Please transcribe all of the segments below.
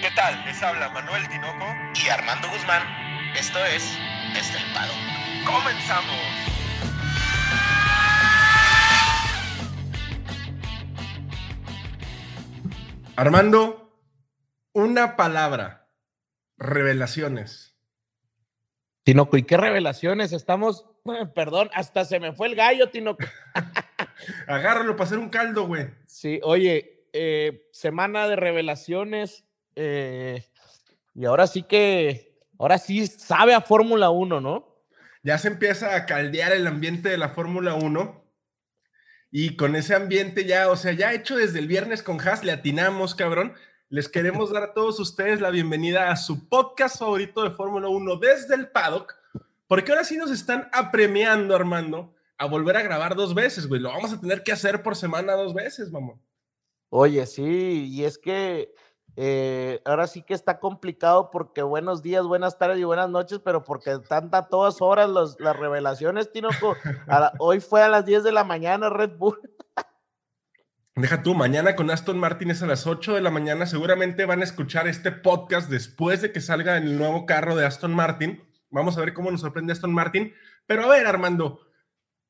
¿Qué tal? Les habla Manuel Tinoco y Armando Guzmán. Esto es Estelpado. ¡Comenzamos! Armando, una palabra. Revelaciones. Tinoco, ¿y qué revelaciones? Estamos, perdón, hasta se me fue el gallo, Tinoco. Agárralo para hacer un caldo, güey. Sí, oye, eh, semana de revelaciones. Eh, y ahora sí que, ahora sí sabe a Fórmula 1, ¿no? Ya se empieza a caldear el ambiente de la Fórmula 1. Y con ese ambiente ya, o sea, ya hecho desde el viernes con Haas, le atinamos, cabrón. Les queremos dar a todos ustedes la bienvenida a su podcast favorito de Fórmula 1 desde el paddock, porque ahora sí nos están apremiando, Armando, a volver a grabar dos veces, güey. Lo vamos a tener que hacer por semana dos veces, mamón. Oye, sí, y es que eh, ahora sí que está complicado porque buenos días, buenas tardes y buenas noches, pero porque están a todas horas las revelaciones, Tinoco. hoy fue a las 10 de la mañana Red Bull. Deja tú, mañana con Aston Martin es a las 8 de la mañana. Seguramente van a escuchar este podcast después de que salga el nuevo carro de Aston Martin. Vamos a ver cómo nos sorprende Aston Martin. Pero a ver, Armando,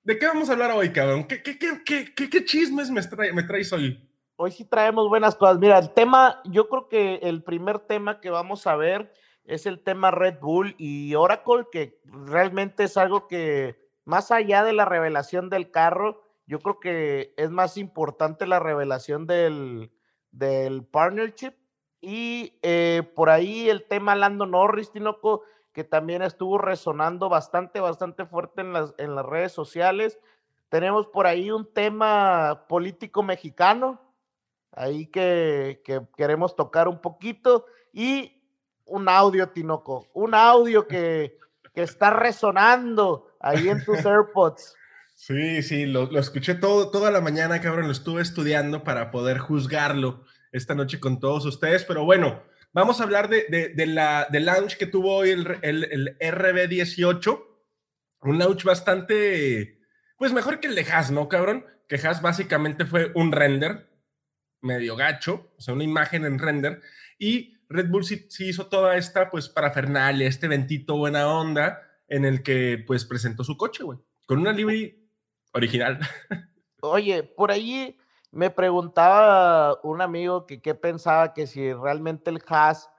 ¿de qué vamos a hablar hoy, cabrón? ¿Qué, chismes me, me traes hoy? Hoy sí traemos buenas cosas. Mira, el tema, yo creo que el primer tema que vamos a ver es el tema Red Bull y Oracle, que realmente es algo que, más allá de la revelación del carro, yo creo que es más importante la revelación del, del partnership. Y eh, por ahí el tema Lando Norris, Tinoco, que también estuvo resonando bastante, bastante fuerte en las, en las redes sociales. Tenemos por ahí un tema político mexicano, ahí que, queremos tocar un poquito y un audio, Tinoco, un audio que, está resonando ahí en tus AirPods. Sí, sí, lo, escuché todo, toda la mañana, cabrón, lo estuve estudiando para poder juzgarlo esta noche con todos ustedes, pero bueno, vamos a hablar de, la, del launch que tuvo hoy el, el, el RB18, un launch bastante, pues mejor que el de Haas, ¿no, cabrón? Que Haas básicamente fue un render, medio gacho, o sea, una imagen en render, y Red Bull sí, hizo toda esta, pues, parafernalia, este ventito buena onda, en el que, pues, presentó su coche, güey, con una livery original. Oye, por ahí me preguntaba un amigo que qué pensaba que si realmente el Haas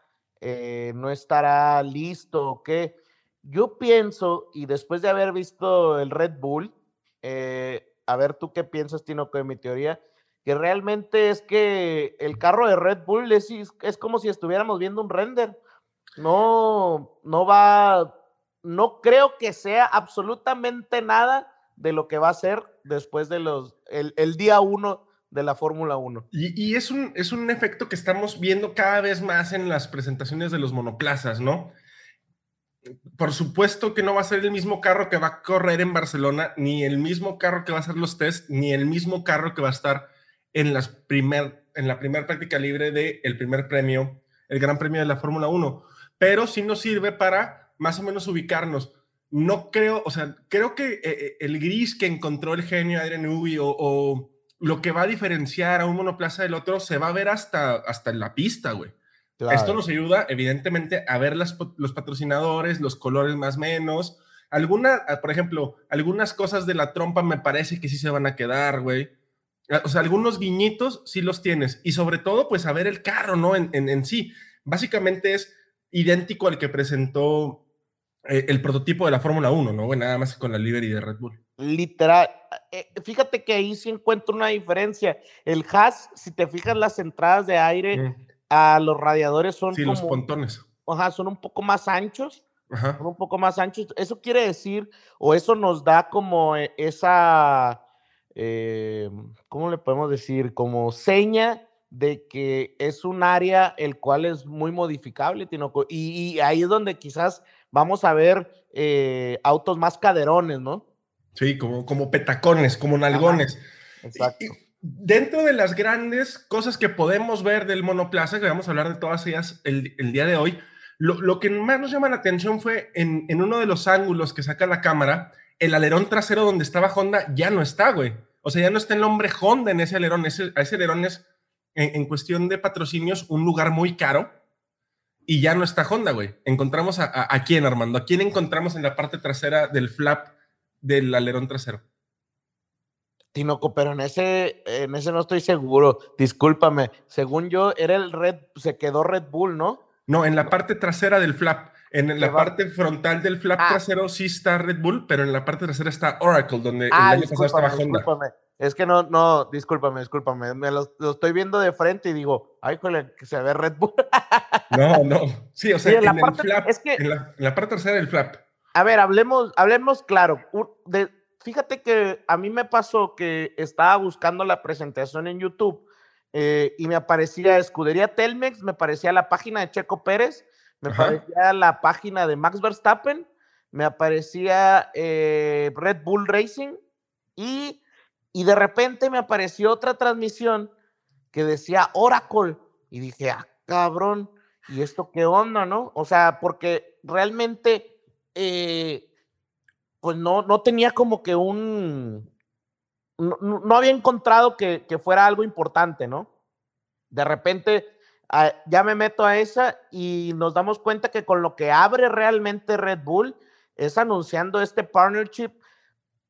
eh, no estará listo o qué. Yo pienso, y después de haber visto el Red Bull, eh, a ver tú qué piensas, Tino, de mi teoría, que realmente es que el carro de Red Bull es, es como si estuviéramos viendo un render. No, no va, no creo que sea absolutamente nada de lo que va a ser después de los, el, día uno de la Fórmula 1. Y, es, un, es un efecto que estamos viendo cada vez más en las presentaciones de los monoplazas, ¿no? Por supuesto que no va a ser el mismo carro que va a correr en Barcelona, ni el mismo carro que va a hacer los test, ni el mismo carro que va a estar en, las primer, en la primera práctica libre del el primer premio, el Gran Premio de la Fórmula 1, pero sí nos sirve para más o menos ubicarnos. No creo, o sea, creo que eh, eh, el gris que encontró el genio Adrian Ubi o, o, lo que va a diferenciar a un monoplaza del otro se va a ver hasta, hasta la pista, güey. Esto nos ayuda, evidentemente, a ver las, los patrocinadores, los colores más menos. Alguna, por ejemplo, algunas cosas de la trompa me parece que sí se van a quedar, güey. Ah, o sea, algunos guiñitos sí los tienes. Y sobre todo, pues a ver el carro, ¿no? En, en, sí. Básicamente es idéntico al que presentó eh, el prototipo de la Fórmula 1, ¿no? Bueno, nada más con la livery de Red Bull. Literal. Eh, fíjate que ahí sí encuentro una diferencia. El Haas, si te fijas las entradas de aire mm. a los radiadores son sí, los pontones. Ajá, son un poco más anchos. Ajá. Son un poco más anchos. Eso quiere decir, o eso nos da como eh, esa eh, ¿cómo le podemos decir? Como seña de que es un área el cual es muy modificable, Tinoco, y, ahí es donde quizás vamos a ver eh, autos más caderones, ¿no? Sí, como, como petacones, como nalgones. exacto. dentro de las grandes cosas que podemos ver del monoplaza, que vamos a hablar de todas ellas el, día de hoy, lo, que más nos llama la atención fue en, en uno de los ángulos que saca la cámara, el alerón trasero donde estaba Honda ya no está, güey. O sea, ya no está el nombre Honda en ese alerón. Ese, ese alerón es, en, cuestión de patrocinios, un lugar muy caro. y ya no está Honda, güey. Encontramos a, a, quién, Armando. ¿A quién encontramos en la parte trasera del flap del alerón trasero? Tinoco, pero en ese, en ese no estoy seguro. Discúlpame. Según yo, era el Red, se quedó Red Bull, ¿no? No, en la parte trasera del flap. En la parte frontal del flap ah. trasero sí está Red Bull, pero en la parte trasera está Oracle, donde ah, el año pasado estaba Honda. Discúlpame. Es que no, no, discúlpame, discúlpame. Me lo, estoy viendo de frente y digo, ay, joder, que se ve Red Bull. No, no. Sí, o sea, en, el flap, es que, en, la, parte trasera del flap. A ver, hablemos, hablemos claro. De, fíjate que a mí me pasó que estaba buscando la presentación en YouTube eh, y me aparecía Escudería Telmex, me aparecía la página de Checo Pérez, me aparecía la página de Max Verstappen, me aparecía eh, Red Bull Racing y y de repente me apareció otra transmisión que decía Oracle. Y dije, ah, cabrón, ¿y esto qué onda, no? O sea, porque realmente, eh, pues no, no tenía como que un. No, había encontrado que, fuera algo importante, ¿no? De repente ya me meto a esa y nos damos cuenta que con lo que abre realmente Red Bull es anunciando este partnership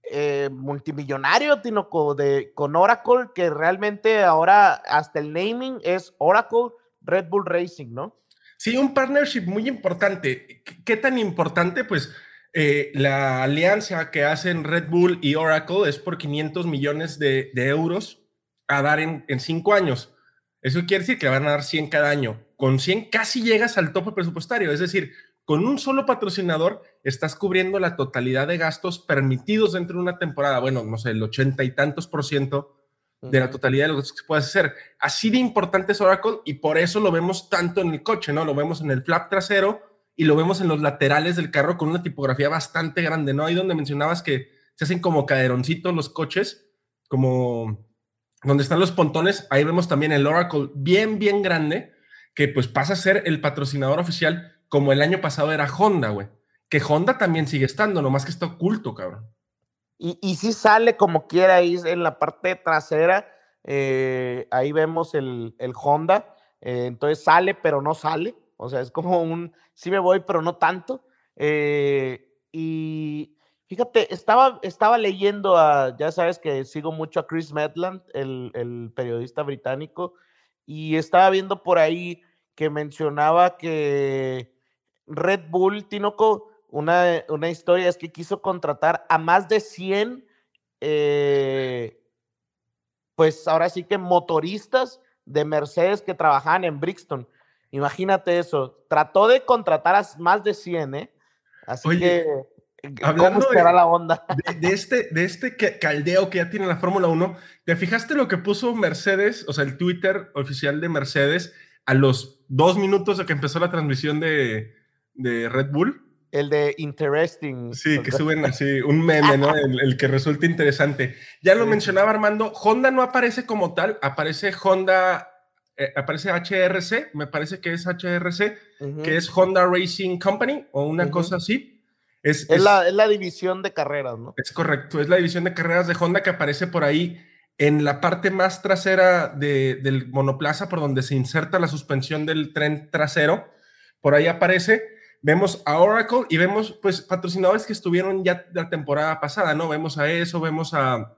eh, multimillonario, Tinoco, de, con Oracle, que realmente ahora hasta el naming es Oracle Red Bull Racing, ¿no? Sí, un partnership muy importante. ¿Qué tan importante? Pues eh, la alianza que hacen Red Bull y Oracle es por 500 millones de, euros a dar en, cinco años. Eso quiere decir que van a dar 100 cada año. Con 100 casi llegas al tope presupuestario, es decir, con un solo patrocinador estás cubriendo la totalidad de gastos permitidos dentro de una temporada. Bueno, no sé, el ochenta y tantos por ciento de la totalidad de lo que se puede hacer. Así de importante es Oracle y por eso lo vemos tanto en el coche, ¿no? Lo vemos en el flap trasero y lo vemos en los laterales del carro con una tipografía bastante grande, ¿no? Ahí donde mencionabas que se hacen como caderoncitos los coches, como donde están los pontones, ahí vemos también el Oracle bien, bien grande, que pues pasa a ser el patrocinador oficial como el año pasado era Honda, güey. Que Honda también sigue estando, nomás que está oculto, cabrón. Y, y sí sale como quiera ahí en la parte trasera. Eh, ahí vemos el, Honda. Eh, entonces sale, pero no sale. O sea, es como un sí me voy, pero no tanto. Eh, y fíjate, estaba, estaba leyendo a, ya sabes que sigo mucho a Chris Medland, el, el periodista británico, y estaba viendo por ahí que mencionaba que Red Bull, Tinoco, una, una historia es que quiso contratar a más de 100, eh, pues ahora sí que motoristas de Mercedes que trabajaban en Brixton. Imagínate eso, trató de contratar a más de 100, ¿eh? Así que, ¿cómo será la onda? De, este, de este caldeo que ya tiene la Fórmula 1, ¿te fijaste lo que puso Mercedes, o sea, el Twitter oficial de Mercedes, a los dos minutos de que empezó la transmisión de, de Red Bull. El de interesting. Sí, que suben así un meme, ¿no? El, que resulta interesante. Ya lo mencionaba Armando, Honda no aparece como tal, aparece Honda, eh, aparece HRC, me parece que es HRC, que es Honda Racing Company o una cosa así. Es, es, la, es, la, división de carreras, ¿no? Es correcto, es la división de carreras de Honda que aparece por ahí en la parte más trasera de, del monoplaza, por donde se inserta la suspensión del tren trasero. Por ahí aparece vemos a Oracle y vemos pues patrocinadores que estuvieron ya la temporada pasada, ¿no? Vemos a eso, vemos a,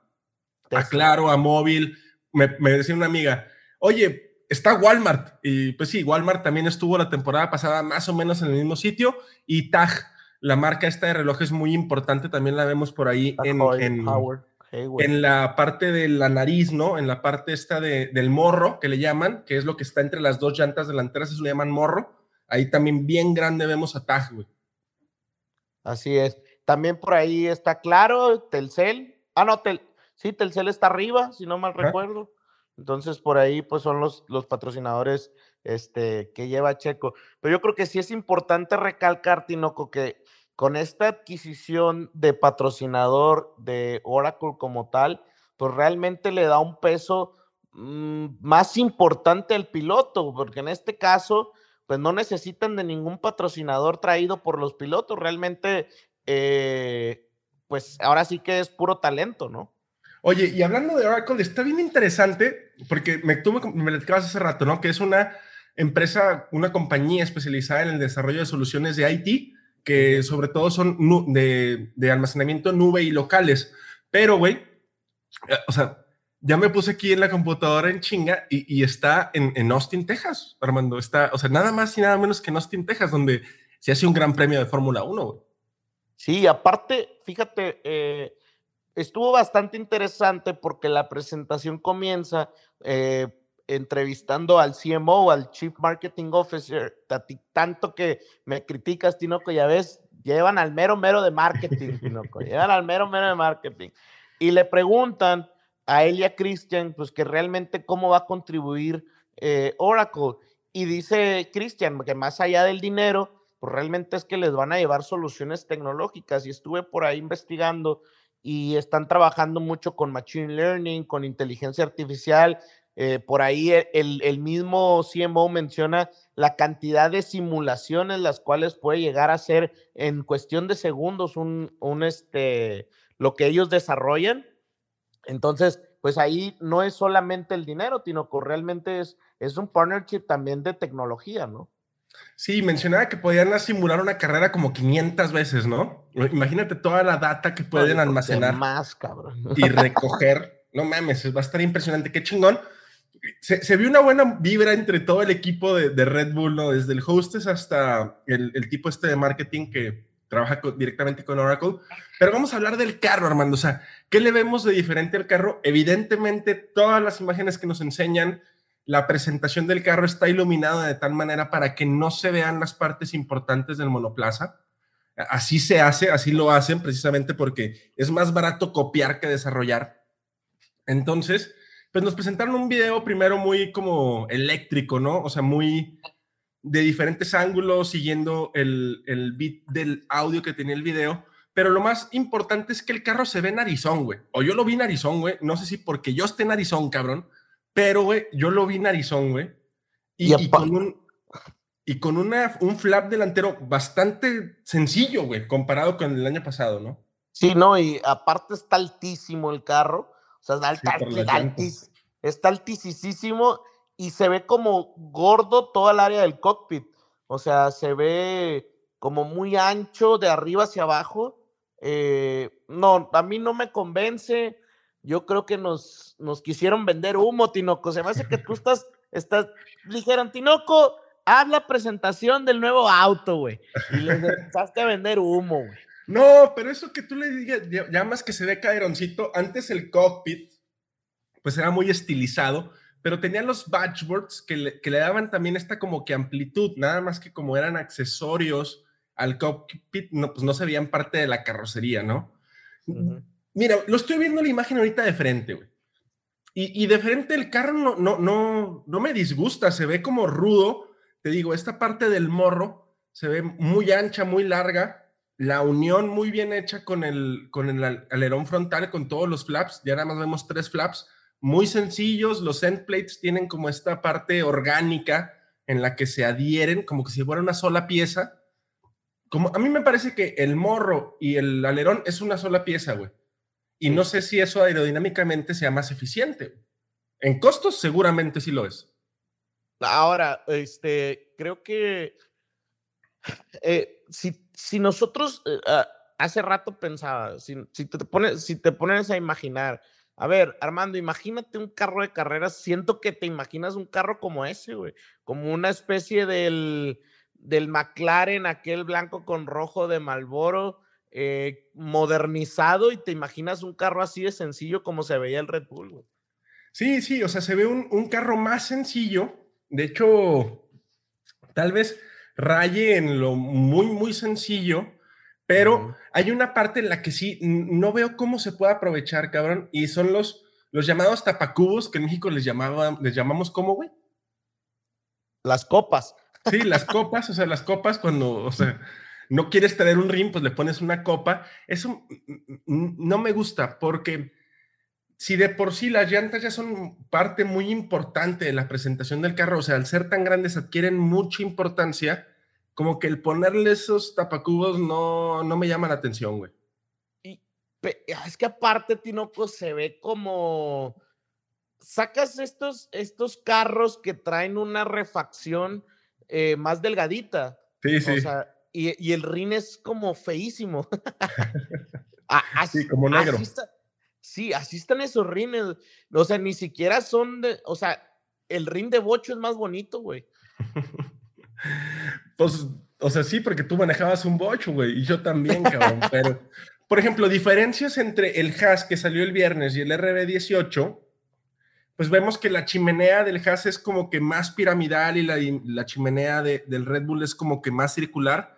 a Claro, a Móvil. Me, decía una amiga, oye, está Walmart. Y pues sí, Walmart también estuvo la temporada pasada más o menos en el mismo sitio. Y TAG, la marca esta de relojes muy importante, también la vemos por ahí en, en, la parte de la nariz, ¿no? En la parte esta de, del morro, que le llaman, que es lo que está entre las dos llantas delanteras, eso le llaman morro Ahí también bien grande vemos a Taj, güey. Así es. También por ahí está claro, Telcel. Ah, no, Tel, sí, Telcel está arriba, si no mal recuerdo. Entonces, por ahí, pues son los, los patrocinadores este, que lleva Checo. Pero yo creo que sí es importante recalcar, Tinoco, que con esta adquisición de patrocinador de Oracle como tal, pues realmente le da un peso mm, más importante al piloto, porque en este caso, pues no necesitan de ningún patrocinador traído por los pilotos. Realmente, eh, pues ahora sí que es puro talento, ¿no? Oye, y hablando de Oracle, está bien interesante, porque me, tú me, me hace rato, ¿no? Que es una empresa, una compañía especializada en el desarrollo de soluciones de IT, que sobre todo son de, de almacenamiento nube y locales. Pero, güey, eh, o sea, ya me puse aquí en la computadora en chinga y, está en, en, Austin, Texas, Armando. Está, o sea, nada más y nada menos que en Austin, Texas, donde se hace un gran premio de Fórmula 1, güey. Sí, aparte, fíjate, eh, estuvo bastante interesante porque la presentación comienza eh, entrevistando al CMO, al Chief Marketing Officer, tanto que me criticas, Tinoco, ya ves, llevan al mero mero de marketing, Tinoco, llevan al mero mero de marketing. Y le preguntan a Elia Christian, pues que realmente cómo va a contribuir eh, Oracle. Y dice Christian que más allá del dinero, pues realmente es que les van a llevar soluciones tecnológicas. Y estuve por ahí investigando y están trabajando mucho con Machine Learning, con inteligencia artificial. Eh, por ahí e, el, el, mismo CMO menciona la cantidad de simulaciones las cuales puede llegar a ser en cuestión de segundos un, un este, lo que ellos desarrollan entonces, pues ahí no es solamente el dinero, sino que realmente es, es un partnership también de tecnología, ¿no? Sí, mencionaba que podían simular una carrera como 500 veces, ¿no? Imagínate toda la data que pueden almacenar. Más, cabrón. Y recoger. no mames, va a estar impresionante. Qué chingón. Se, vio una buena vibra entre todo el equipo de, Red Bull, ¿no? Desde el hostess hasta el, tipo este de marketing que, trabaja directamente con Oracle. Pero vamos a hablar del carro, Armando. O sea, ¿qué le vemos de diferente al carro? Evidentemente, todas las imágenes que nos enseñan, la presentación del carro está iluminada de tal manera para que no se vean las partes importantes del monoplaza. Así se hace, así lo hacen precisamente porque es más barato copiar que desarrollar. Entonces, pues nos presentaron un video primero muy como eléctrico, ¿no? O sea, muy de diferentes ángulos, siguiendo el, el beat del audio que tenía el video. Pero lo más importante es que el carro se ve en Arizona, güey. O yo lo vi en Arizona, güey. No sé si porque yo esté en Arizona, cabrón. Pero, güey, yo lo vi en Arizona, güey. Y, con, un, y con una, un flap delantero bastante sencillo, güey, comparado con el año pasado, ¿no? Sí, no, y aparte está altísimo el carro. O sea, está, está altísimo y se ve como gordo toda el área del cockpit. O sea, se ve como muy ancho de arriba hacia abajo. Eh, no, a mí no me convence. Yo creo que nos, nos quisieron vender humo, Tinoco. Se me hace que tú estás, estás, dijeron, Tinoco, haz la presentación del nuevo auto, güey. Y les empezaste a vender humo, güey. No, pero eso que tú le digas, llamas que se ve caeroncito, antes el cockpit, pues era muy estilizado pero tenían los batchboards que le, que le daban también esta como que amplitud, nada más que como eran accesorios al cockpit, no, pues no se veían parte de la carrocería, ¿no? Mira, lo estoy viendo la imagen ahorita de frente, güey. Y, y, de frente el carro no, no, no, no me disgusta, se ve como rudo. Te digo, esta parte del morro se ve muy ancha, muy larga. La unión muy bien hecha con el, con el alerón frontal, con todos los flaps. Ya nada más vemos tres flaps muy sencillos. Los end plates tienen como esta parte orgánica en la que se adhieren, como que si fuera una sola pieza. Como a mí me parece que el morro y el alerón es una sola pieza, güey. Y no sé si eso aerodinámicamente sea más eficiente. En costos seguramente sí lo es. Ahora, este, creo que eh, si, si, nosotros eh, ah, hace rato pensaba, si, te pones, si te pones a imaginar a ver, Armando, imagínate un carro de carreras. Siento que te imaginas un carro como ese, güey. Como una especie del, del McLaren, aquel blanco con rojo de Malboro, eh, modernizado, y te imaginas un carro así de sencillo como se veía el Red Bull, güey. Sí, sí, o sea, se ve un, un carro más sencillo. De hecho, tal vez raye en lo muy, muy sencillo pero hay una parte en la que sí no veo cómo se puede aprovechar, cabrón, y son los, los llamados tapacubos que en México les, llamaba, les llamamos ¿cómo, güey? Las copas. Sí, las copas, o sea, las copas cuando, o sea, no quieres tener un rim, pues le pones una copa. Eso no me gusta porque si de por sí las llantas ya son parte muy importante de la presentación del carro, o sea, al ser tan grandes adquieren mucha importancia como que el ponerle esos tapacubos no, no me llama la atención, güey. Y es que aparte, Tinoco, se ve como, sacas estos, estos carros que traen una refacción eh, más delgadita. Sí, sí. O sea, y, y el rin es como feísimo. A- así- Sí, como negro. así está- sí, así están esos rines. O sea, ni siquiera son de. O sea, el rin de bocho es más bonito, güey. Pues, o sea, sí, porque tú manejabas un bocho, güey, y yo también, cabrón. pero, por ejemplo, diferencias entre el Haas que salió el viernes y el RB18, pues vemos que la chimenea del Haas es como que más piramidal y la, la chimenea de- del Red Bull es como que más circular.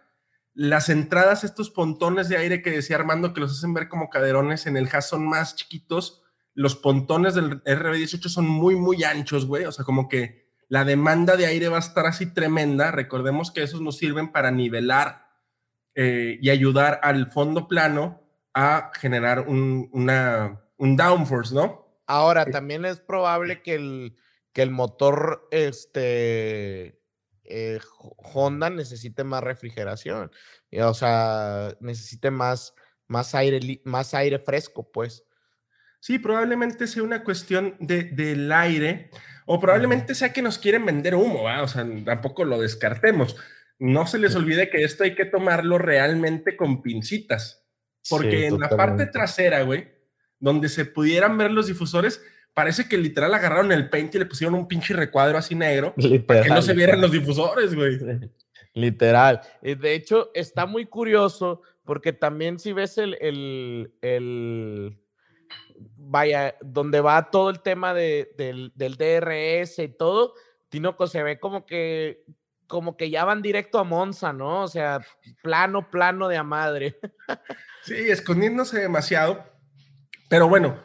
Las entradas, estos pontones de aire que decía Armando, que los hacen ver como caderones, en el Haas son más chiquitos. Los pontones del RB18 son muy, muy anchos, güey. O sea, como que la demanda de aire va a estar así tremenda. Recordemos que esos nos sirven para nivelar eh, y ayudar al fondo plano a generar un, una, un downforce, ¿no? Ahora, también es probable que el, que el motor este, eh, Ho- Honda necesite más refrigeración. O sea, necesite más, más, aire, más aire fresco, pues. Sí, probablemente sea una cuestión de, del aire o probablemente sea que nos quieren vender humo, ¿va? o sea, tampoco lo descartemos. No se les olvide que esto hay que tomarlo realmente con pincitas, porque Sí, en la parte trasera, güey, donde se pudieran ver los difusores, parece que literal agarraron el paint y le pusieron un pinche recuadro así negro para que no se vieran los difusores, güey. Literal. De hecho, está muy curioso porque también si ves el, el, el- vaya, donde va todo el tema de- del, del DRS y todo, Tinoco se ve como que, como que ya van directo a Monza, ¿no? O sea, plano, plano de a madre. Sí, escondiéndose demasiado. Pero bueno,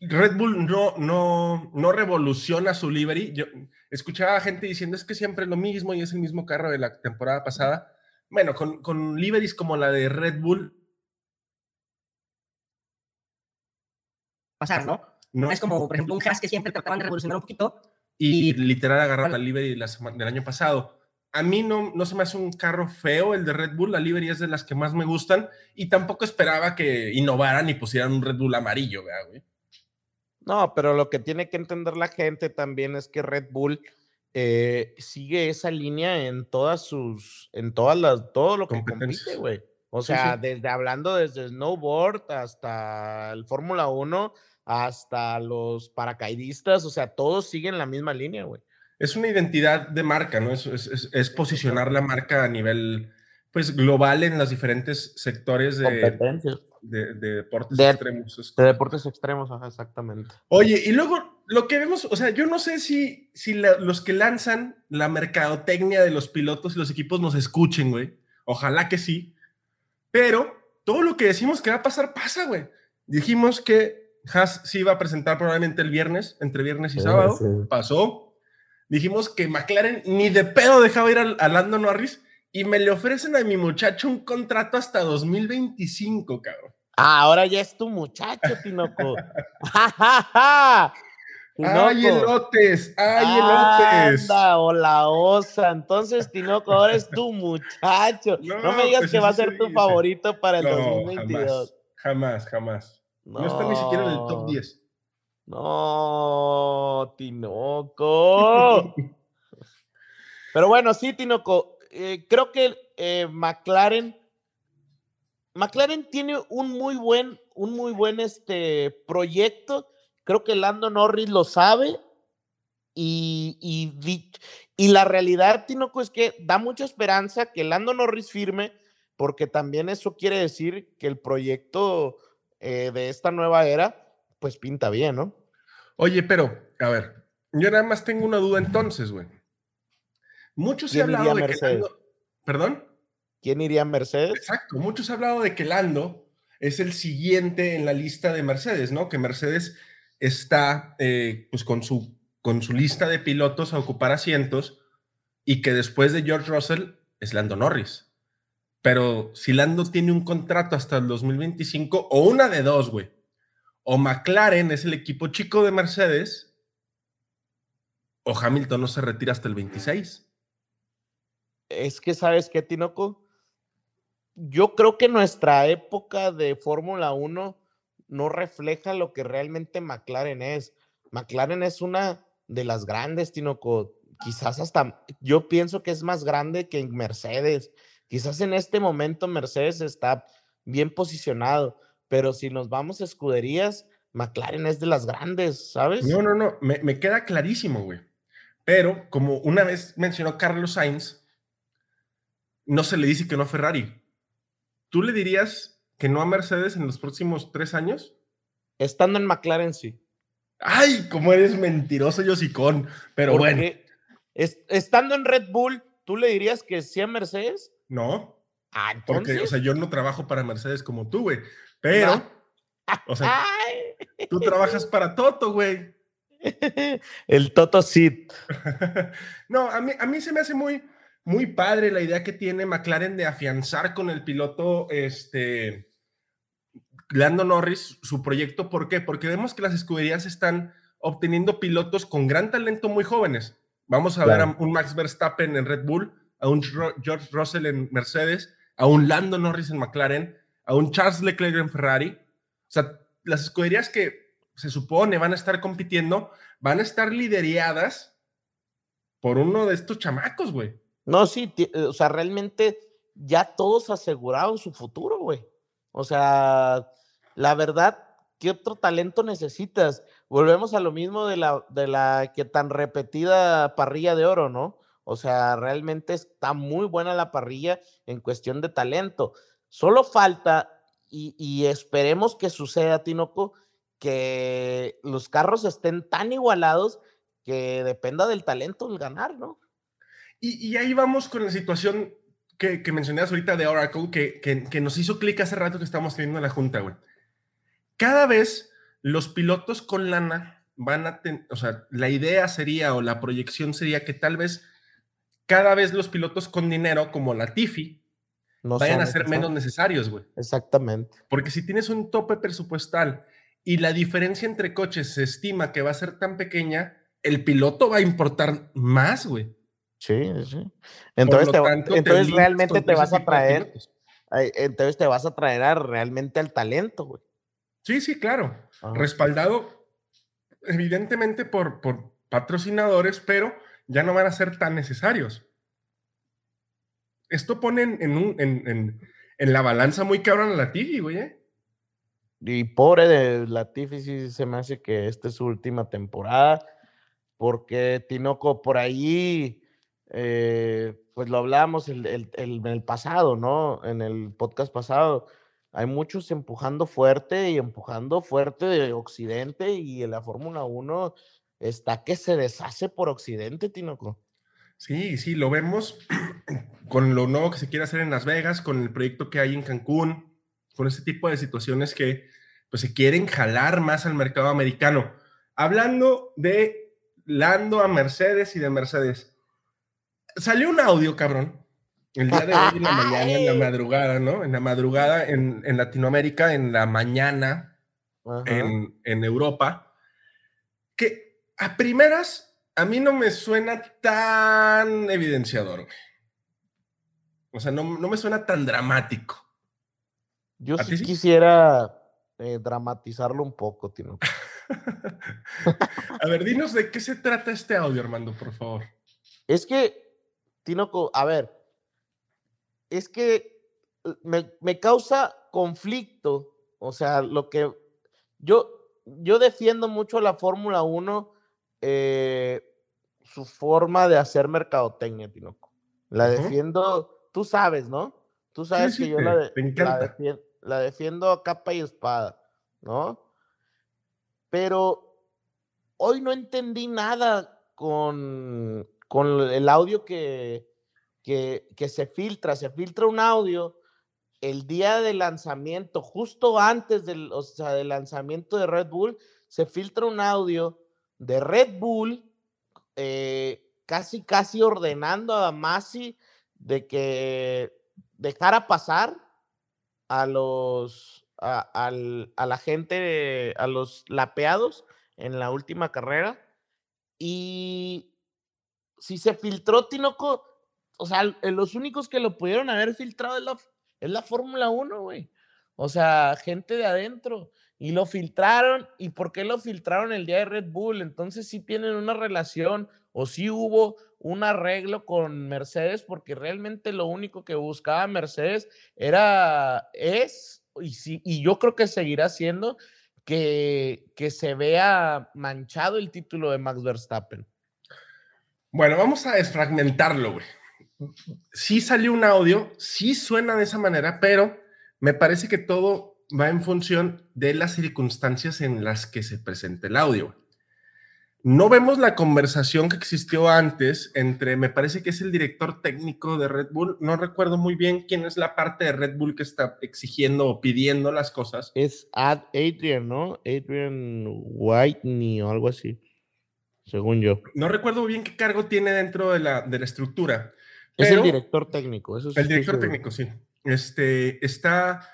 Red Bull no, no, no revoluciona su livery. Yo escuchaba gente diciendo es que siempre es lo mismo y es el mismo carro de la temporada pasada. Bueno, con, con liveries como la de Red Bull, pasar, ¿no? no es como, por ejemplo, un Haas que siempre trataban de revolucionar un poquito. y literal agarrar la livery de la sema- del año pasado. A mí no, no se me hace un carro feo el de Red Bull, la livery es de las que más me gustan y tampoco esperaba que innovaran y pusieran un Red Bull amarillo, ¿verdad, güey. No, pero lo que tiene que entender la gente también es que Red Bull eh, sigue esa línea en todas sus, en todas las, todo lo que compite, güey. O Sí, sea, sí. desde hablando desde snowboard hasta el Fórmula 1, hasta los paracaidistas, o sea, todos siguen la misma línea, güey. es una identidad de marca, ¿no? Es, es- es- es posicionar la marca a nivel, pues, global en los diferentes sectores de, de- de deportes De- extremos. De deportes extremos, ajá, exactamente. Oye, y luego lo que vemos, o sea, yo no sé si, si la- los que lanzan la mercadotecnia de los pilotos y los equipos nos escuchen, güey. Ojalá que sí. Pero todo lo que decimos que va a pasar, pasa, güey. Dijimos que Haas sí iba a presentar probablemente el viernes, entre viernes y Sí, sábado. sí. Pasó. Dijimos que McLaren ni de pedo dejaba ir al- a Lando Norris y me le ofrecen a mi muchacho un contrato hasta 2025, cabrón. Ah, ahora ya es tu muchacho, Tinoco. ¡Ja, ja, ja! ¡Ay, Tinoco. elotes! ¡Ay, elotes! Anda, o la osa. Entonces, Tinoco, ahora es tu muchacho. No, No, me digas pues que va a ser tu dice. favorito para el No, 2022. jamás, jamás, jamás. No. está ni siquiera en el top 10. No, Tinoco. Pero bueno, sí, Tinoco. Eh, creo que eh, McLaren. McLaren tiene un muy buen, un muy buen este, proyecto. Creo que Lando Norris lo sabe. Y, y, la realidad, Tinoco, es que da mucha esperanza que Lando Norris firme, porque también eso quiere decir que el proyecto eh, de esta nueva era, pues pinta bien, ¿no? Oye, pero, a ver, yo nada más tengo una duda entonces, güey. Muchos se ha ¿Quién hablado de que? Lando... ¿Perdón? ¿Quién iría a Mercedes? Exacto, muchos han hablado de que Lando es el siguiente en la lista de Mercedes, ¿no? Que Mercedes está eh, pues con su, con su lista de pilotos a ocupar asientos y que después de George Russell es Lando Norris. Pero si Lando tiene un contrato hasta el 2025 o una de dos, güey. O McLaren es el equipo chico de Mercedes o Hamilton no se retira hasta el 26. Es que, ¿sabes qué, Tinoco? Yo creo que nuestra época de Fórmula 1 no refleja lo que realmente McLaren es. McLaren es una de las grandes, Tinoco. Quizás hasta, yo pienso que es más grande que Mercedes. Quizás en este momento Mercedes está bien posicionado, pero si nos vamos a escuderías, McLaren es de las grandes, ¿sabes? No, no, no, me, me queda clarísimo, güey. Pero como una vez mencionó Carlos Sainz, no se le dice que no a Ferrari. ¿Tú le dirías que no a Mercedes en los próximos tres años? Estando en McLaren, sí. Ay, cómo eres mentiroso, Yosicón. Pero bueno. estando en Red Bull, ¿tú le dirías que sí a Mercedes? No. Ah, Porque, o sea, yo no trabajo para Mercedes como tú, güey. Pero, o sea, tú trabajas para Toto, güey. El Toto Sid. no, a mí, a mí se me hace muy, muy padre la idea que tiene McLaren de afianzar con el piloto, este, Lando Norris, su proyecto. ¿Por qué? Porque vemos que las escuderías están obteniendo pilotos con gran talento muy jóvenes. Vamos a ver a un Max Verstappen en Red Bull, a un George Russell en Mercedes, a un Lando Norris en McLaren, a un Charles Leclerc en Ferrari. O sea, las escuderías que se supone van a estar compitiendo, van a estar lideradas por uno de estos chamacos, güey. No, sí, eh, o sea, realmente ya todos aseguraron su futuro, güey. O sea, la verdad, ¿qué otro talento necesitas? Volvemos a lo mismo de la, de la que tan repetida parrilla de oro, ¿no? O sea, realmente está muy buena la parrilla en cuestión de talento. Solo falta, y, esperemos que suceda, Tinoco, que los carros estén tan igualados que dependa del talento el ganar, ¿no? Y, ahí vamos con la situación que, que mencionabas ahorita de Oracle, que, que, nos hizo clic hace rato que estamos teniendo en la junta, güey. Cada vez los pilotos con lana van a tener, o sea, la idea sería o la proyección sería que tal vez cada vez los pilotos con dinero, como la Tiffy, no vayan a ser menos necesarios, güey. Exactamente. Porque si tienes un tope presupuestal y la diferencia entre coches se estima que va a ser tan pequeña, el piloto va a importar más, güey. Sí, sí. Entonces, entonces realmente te vas a traer, entonces te vas a traer a realmente al talento, güey. Sí, sí, claro. Respaldado evidentemente por, por patrocinadores, pero ya no van a ser tan necesarios. Esto pone en, un, en, en, la balanza muy cabrón a la Tifi, güey. ¿eh? Y pobre de la Tifi, sí se me hace que esta es su última temporada, porque Tinoco por ahí, eh, pues lo hablábamos en el pasado, ¿no? En el podcast pasado. Hay muchos empujando fuerte y empujando fuerte de Occidente y en la Fórmula 1 está que se deshace por Occidente, Tinoco. Sí, sí, lo vemos con lo nuevo que se quiere hacer en Las Vegas, con el proyecto que hay en Cancún, con ese tipo de situaciones que pues, se quieren jalar más al mercado americano. Hablando de Lando a Mercedes y de Mercedes. Salió un audio, cabrón, el día de hoy en la mañana, en la madrugada, ¿no? En la madrugada en, Latinoamérica, en la mañana en, en Europa, que a primeras a mí no me suena tan evidenciador. O sea, no, me suena tan dramático. Yo sí, quisiera eh, dramatizarlo un poco, Tino. a ver, dinos de qué se trata este audio, Armando, por favor. Es que, Tinoco, a ver, es que eh, me, me, causa conflicto. O sea, lo que yo, yo defiendo mucho la Fórmula 1 eh, su forma de hacer mercadotecnia, Tinoco. La defiendo, tú sabes, ¿no? Tú sabes que yo la, la, defiendo, a capa y espada, ¿no? Pero hoy no entendí nada con, con el audio que, que, se filtra. Se filtra un audio el día del lanzamiento, justo antes del, o sea, del lanzamiento de Red Bull, se filtra un audio de Red Bull, eh, casi, casi ordenando a Masi de que dejara pasar a los, a, la gente, a los lapeados en la última carrera. Y si se filtró Tinoco, o sea, los únicos que lo pudieron haber filtrado es la, es la Fórmula 1, güey. O sea, gente de adentro. y lo filtraron. ¿Y por qué lo filtraron el día de Red Bull? Entonces sí tienen una relación o sí hubo un arreglo con Mercedes porque realmente lo único que buscaba Mercedes era, es, y, sí, y yo creo que seguirá siendo, que, que se vea manchado el título de Max Verstappen. Bueno, vamos a desfragmentarlo, güey. Sí salió un audio, sí suena de esa manera, pero me parece que todo va en función de las circunstancias en las que se presenta el audio. No vemos la conversación que existió antes entre, me parece que es el director técnico de Red Bull, no recuerdo muy bien quién es la parte de Red Bull que está exigiendo o pidiendo las cosas. Es Ad Adrian, ¿no? Adrian Whitney o algo así, según yo. No recuerdo bien qué cargo tiene dentro de la, de la estructura. Es el director técnico, eso sí El director técnico, sí. Este, está,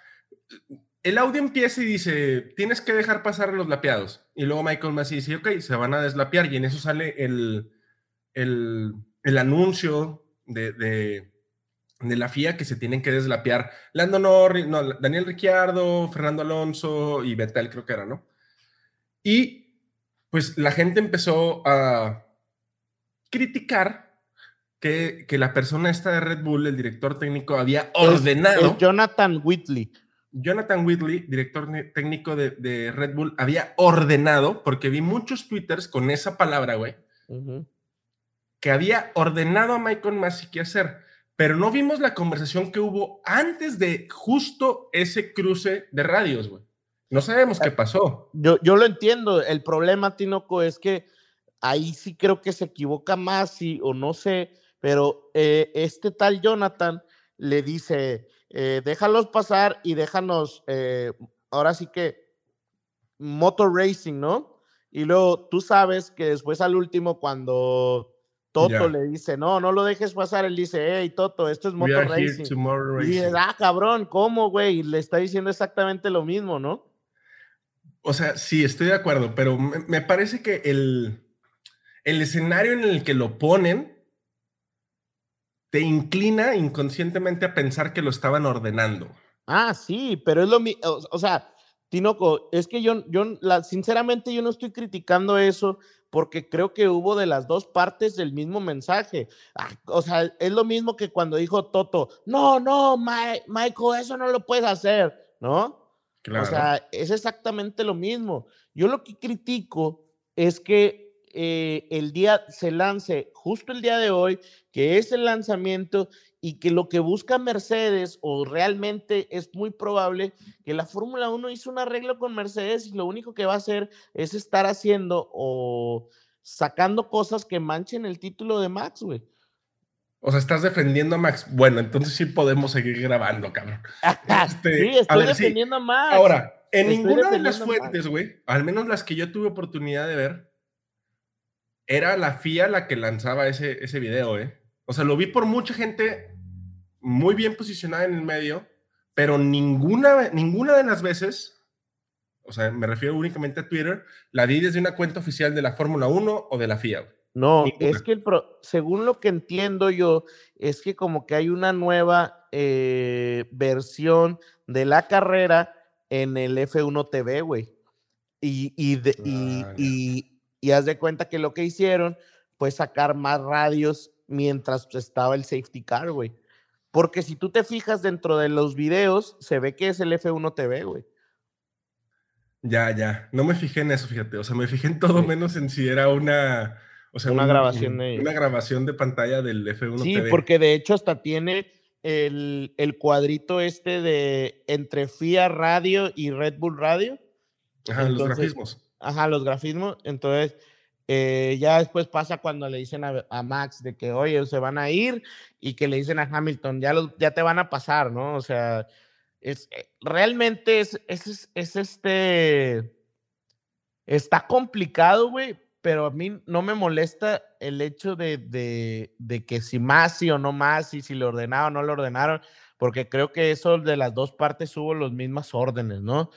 el audio empieza y dice, tienes que dejar pasar los lapeados. Y luego Michael Massey dice, ok, se van a deslapear. Y en eso sale el, el, el anuncio de, de, de la FIA que se tienen que deslapear. Lando Norris, no, Daniel Ricciardo, Fernando Alonso y Vettel creo que era, ¿no? Y pues la gente empezó a criticar que, que la persona esta de Red Bull, el director técnico, había ordenado. es Jonathan Whitley. Jonathan Whitley, director técnico de, de Red Bull, había ordenado, porque vi muchos twitters con esa palabra, güey, que había ordenado a Michael Massey qué hacer, pero no vimos la conversación que hubo antes de justo ese cruce de radios, güey. No sabemos qué pasó. Yo, yo lo entiendo. El problema, Tinoco, es que ahí sí creo que se equivoca más, sí, o no sé, pero eh, este tal Jonathan le dice, eh, déjalos pasar y déjanos, eh, ahora sí que, motor racing, ¿no? Y luego tú sabes que después al último, cuando Toto le dice, no, no lo dejes pasar, él dice, hey, Toto, esto es motor racing. tomorrow Y racing. ah, cabrón, ¿cómo, güey? Y le está diciendo exactamente lo mismo, ¿no? O sea, sí, estoy de acuerdo, pero me, parece que el, el escenario en el que lo ponen te inclina inconscientemente a pensar que lo estaban ordenando. Ah, sí, pero es lo mismo, o, sea, Tinoco, es que yo, yo sinceramente yo no estoy criticando eso porque creo que hubo de las dos partes del mismo mensaje. Ah, o sea, es lo mismo que cuando dijo Toto, no, no, Ma- Michael, eso no lo puedes hacer, ¿no? Claro. O sea, es exactamente lo mismo. Yo lo que critico es que eh, el día se lance justo el día de hoy, que es el lanzamiento y que lo que busca Mercedes o realmente es muy probable que la Fórmula 1 hizo un arreglo con Mercedes y lo único que va a hacer es estar haciendo o sacando cosas que manchen el título de Max, güey. O sea, estás defendiendo a Max. Bueno, entonces sí podemos seguir grabando, cabrón. Este, sí, a estoy sí. defendiendo a Max. Ahora, en Estoy ninguna de las fuentes, güey, al menos las que yo tuve oportunidad de ver, era la FIA la que lanzaba ese, ese video, ¿eh? O sea, lo vi por mucha gente muy bien posicionada en el medio, pero ninguna, ninguna de las veces, o sea, me refiero únicamente a Twitter, la vi desde una cuenta oficial de la Fórmula 1 o de la FIA. güey. No, Ninguna. es que el pro- según lo que entiendo yo, es que como que hay una nueva eh, versión de la carrera en el F1 TV, güey. Y, y, de- y, Ah, y- y haz de cuenta que lo que hicieron fue sacar más radios mientras estaba el safety car, güey. Porque si tú te fijas dentro de los videos, se ve que es el F1 TV, güey. Ya, ya. No me fijé en eso, fíjate. O sea, me fijé en todo Sí. menos en si era una. O sea, Una un- grabación de- Una grabación de pantalla del F1 Sí, TV. porque de hecho hasta tiene el, el cuadrito este de entre FIA Radio y Red Bull Radio. Ajá, los entonces- grafismos. Ajá, los grafismos. Entonces, eh, ya después pasa cuando le dicen a, a Max de que, oye, se van a ir y que le dicen a Hamilton, ya, los- ya te van a pasar, ¿no? O sea, es, eh, realmente es, es- es este, está complicado, güey, pero a mí no me molesta el hecho de, de, que si más sí o no más, y si le ordenaron o no le ordenaron, porque creo que eso de las dos partes hubo las mismas órdenes, ¿no?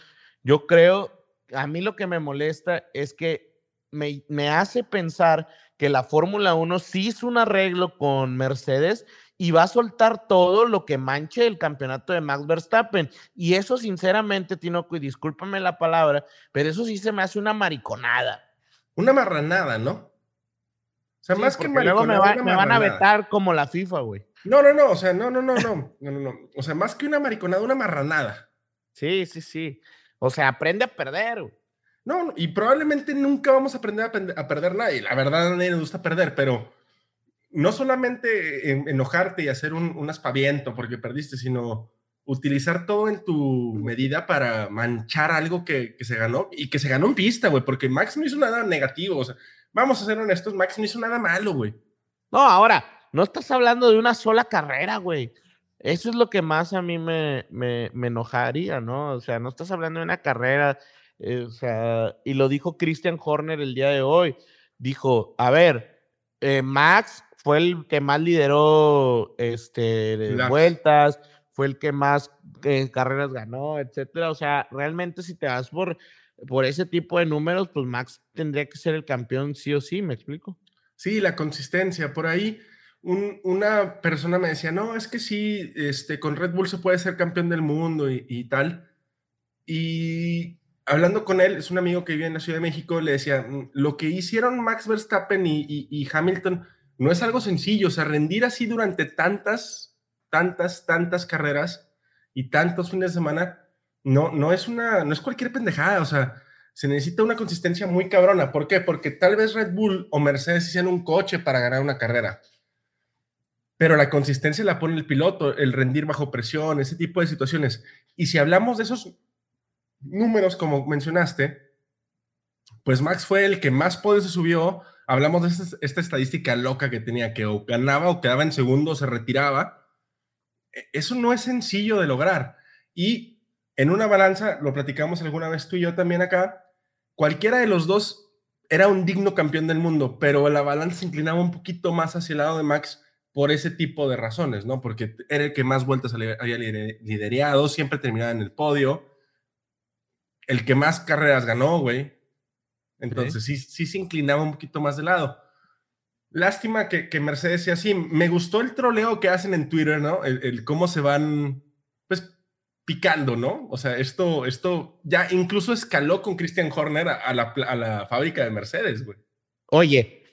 Yo creo, a mí lo que me molesta es que me, me hace pensar que la Fórmula 1 sí hizo un arreglo con Mercedes y va a soltar todo lo que manche el campeonato de Max Verstappen. Y eso, sinceramente, Tinoco, y discúlpame la palabra, pero eso sí se me hace una mariconada. Una marranada, ¿no? O sea, Sí, más que luego me, mariconada, va- me van a marranada. vetar como la FIFA, güey. No, no, no, o sea, no, no, no, no, no, no, no. O sea, más que una mariconada, una marranada. Sí, sí, sí. O sea, aprende a perder, güey. No, y probablemente nunca vamos a aprender a, a perder nadie. La verdad, a nadie le gusta perder, pero no solamente en- enojarte y hacer un, un aspaviento porque perdiste, sino utilizar todo en tu medida para manchar algo que, que se ganó y que se ganó en pista, güey, porque Max no hizo nada negativo. O sea, vamos a ser honestos, Max no hizo nada malo, güey. No, ahora, no estás hablando de una sola carrera, güey. Eso es lo que más a mí me, me, me enojaría, ¿no? O sea, no estás hablando de una carrera, eh, o sea, y lo dijo Christian Horner el día de hoy. Dijo, a ver, eh, Max fue el que más lideró este, Laps. vueltas, fue el que más eh, carreras ganó, etcétera. O sea, realmente si te vas por, por ese tipo de números, pues Max tendría que ser el campeón sí o sí, ¿me explico? Sí, la consistencia. Por ahí un- una persona me decía, no, es que sí, este, con Red Bull se puede ser campeón del mundo y, y tal. Y hablando con él, es un amigo que vive en la Ciudad de México, le decía, "Mm, lo que hicieron Max Verstappen y, y- y Hamilton no es algo sencillo, o sea, rendir así durante tantas, tantas, tantas carreras y tantos fines de semana, no, no es una, no es cualquier pendejada, o sea, se necesita una consistencia muy cabrona. ¿Por qué? Porque tal vez Red Bull o Mercedes hicieron un coche para ganar una carrera. Pero la consistencia la pone el piloto, el rendir bajo presión, ese tipo de situaciones. Y si hablamos de esos números, como mencionaste, pues Max fue el que más podio se subió. Hablamos de esta, esta estadística loca que tenía, que o ganaba o quedaba en segundo o se retiraba. E- Eso no es sencillo de lograr. Y en una balanza, lo platicamos alguna vez tú y yo también acá, cualquiera de los dos era un digno campeón del mundo, pero la balanza se inclinaba un poquito más hacia el lado de Max por ese tipo de razones, ¿no? Porque era el que más vueltas había había lider- liderado, siempre terminaba en el podio, el que más carreras ganó, güey. Entonces sí, sí se inclinaba un poquito más de lado. Lástima que, que Mercedes sea así. Me gustó el troleo que hacen en Twitter, ¿no? El, el cómo se van, pues, picando, ¿no? O sea, esto, esto ya incluso escaló con Christian Horner a, a la, a la fábrica de Mercedes, güey. Oye,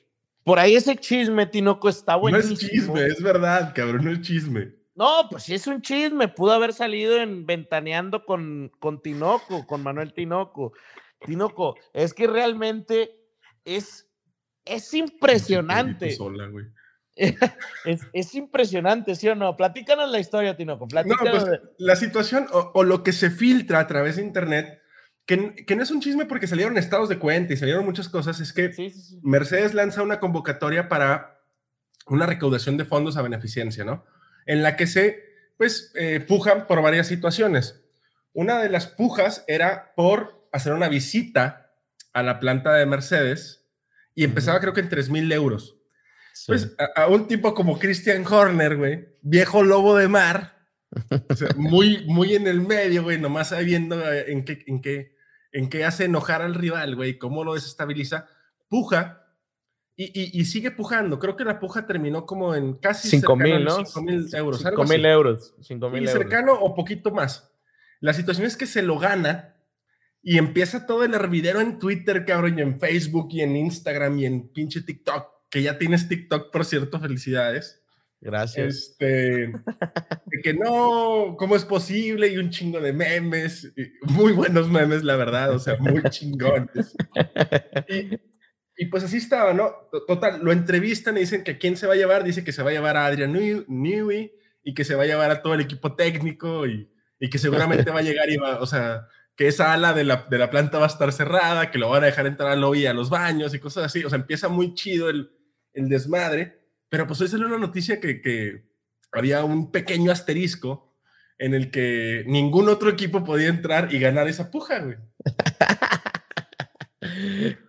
por ahí ese chisme, Tinoco, está No buenísimo. es chisme, es verdad, cabrón, no es chisme. No, pues sí es un chisme. Pudo haber salido en Ventaneando con, con Tinoco, con Manuel Tinoco. Tinoco, es que realmente es, es impresionante. Sola, güey. Es, es impresionante, ¿sí o no? Platícanos la historia, Tinoco. No, Platícanos. pues la situación o, o lo que se filtra a través de internet, que, que no es un chisme porque salieron estados de cuenta y salieron muchas cosas, es que Sí, sí, sí. Mercedes lanza una convocatoria para una recaudación de fondos a beneficencia, ¿no? En la que se, pues, eh, pujan por varias situaciones. Una de las pujas era por hacer una visita a la planta de Mercedes y empezaba creo que en 3 mil euros. Pues a, a un tipo como Christian Horner, güey, viejo lobo de mar, o sea, muy, muy en el medio, güey, nomás ahí viendo eh, en qué, en qué, en qué hace enojar al rival, güey, cómo lo desestabiliza, puja y, y- y sigue pujando. Creo que la puja terminó como en casi 5 cercano a mil, ¿no? 5 mil euros. 5 algo mil euros. 5 mil cercano o poquito más. La situación es que se lo gana y empieza todo el hervidero en Twitter, cabrón, y en Facebook y en Instagram y en pinche TikTok, que ya tienes TikTok, por cierto, felicidades. Gracias. Este, de que no, ¿cómo es posible? Y un chingo de memes, muy buenos memes, la verdad, o sea, muy chingones. Y, y pues así estaba, ¿no? Total, lo entrevistan y dicen que quién se va a llevar, dice que se va a llevar a Adrian Newey y que se va a llevar a todo el equipo técnico y, y que seguramente va a llegar y va, o sea, que esa ala de la, de la planta va a estar cerrada, que lo van a dejar entrar al lobby a los baños y cosas así, o sea, empieza muy chido el, el desmadre, pero pues hoy salió una noticia que, que había un pequeño asterisco en el que ningún otro equipo podía entrar y ganar esa puja, güey.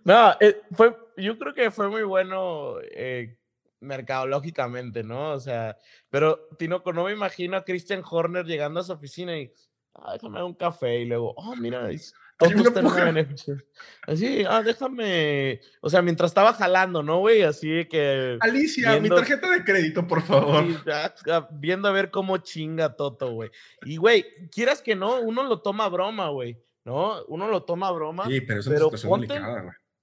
No, eh, fue, yo creo que fue muy bueno eh, mercadológicamente, ¿no? O sea, pero Tinoco, no me imagino a Christian Horner llegando a su oficina y, ah, déjame un café y luego, oh, mira, beneficio. Así, ah, déjame. O sea, mientras estaba jalando, ¿no, güey? Así que. Alicia, Viendo- mi tarjeta de crédito, por favor. Ah, ah, viendo a ver cómo chinga Toto, güey. Y, güey, quieras que no, uno lo toma a broma, güey. ¿No? Uno lo toma a broma. Sí, pero Pero ponte-.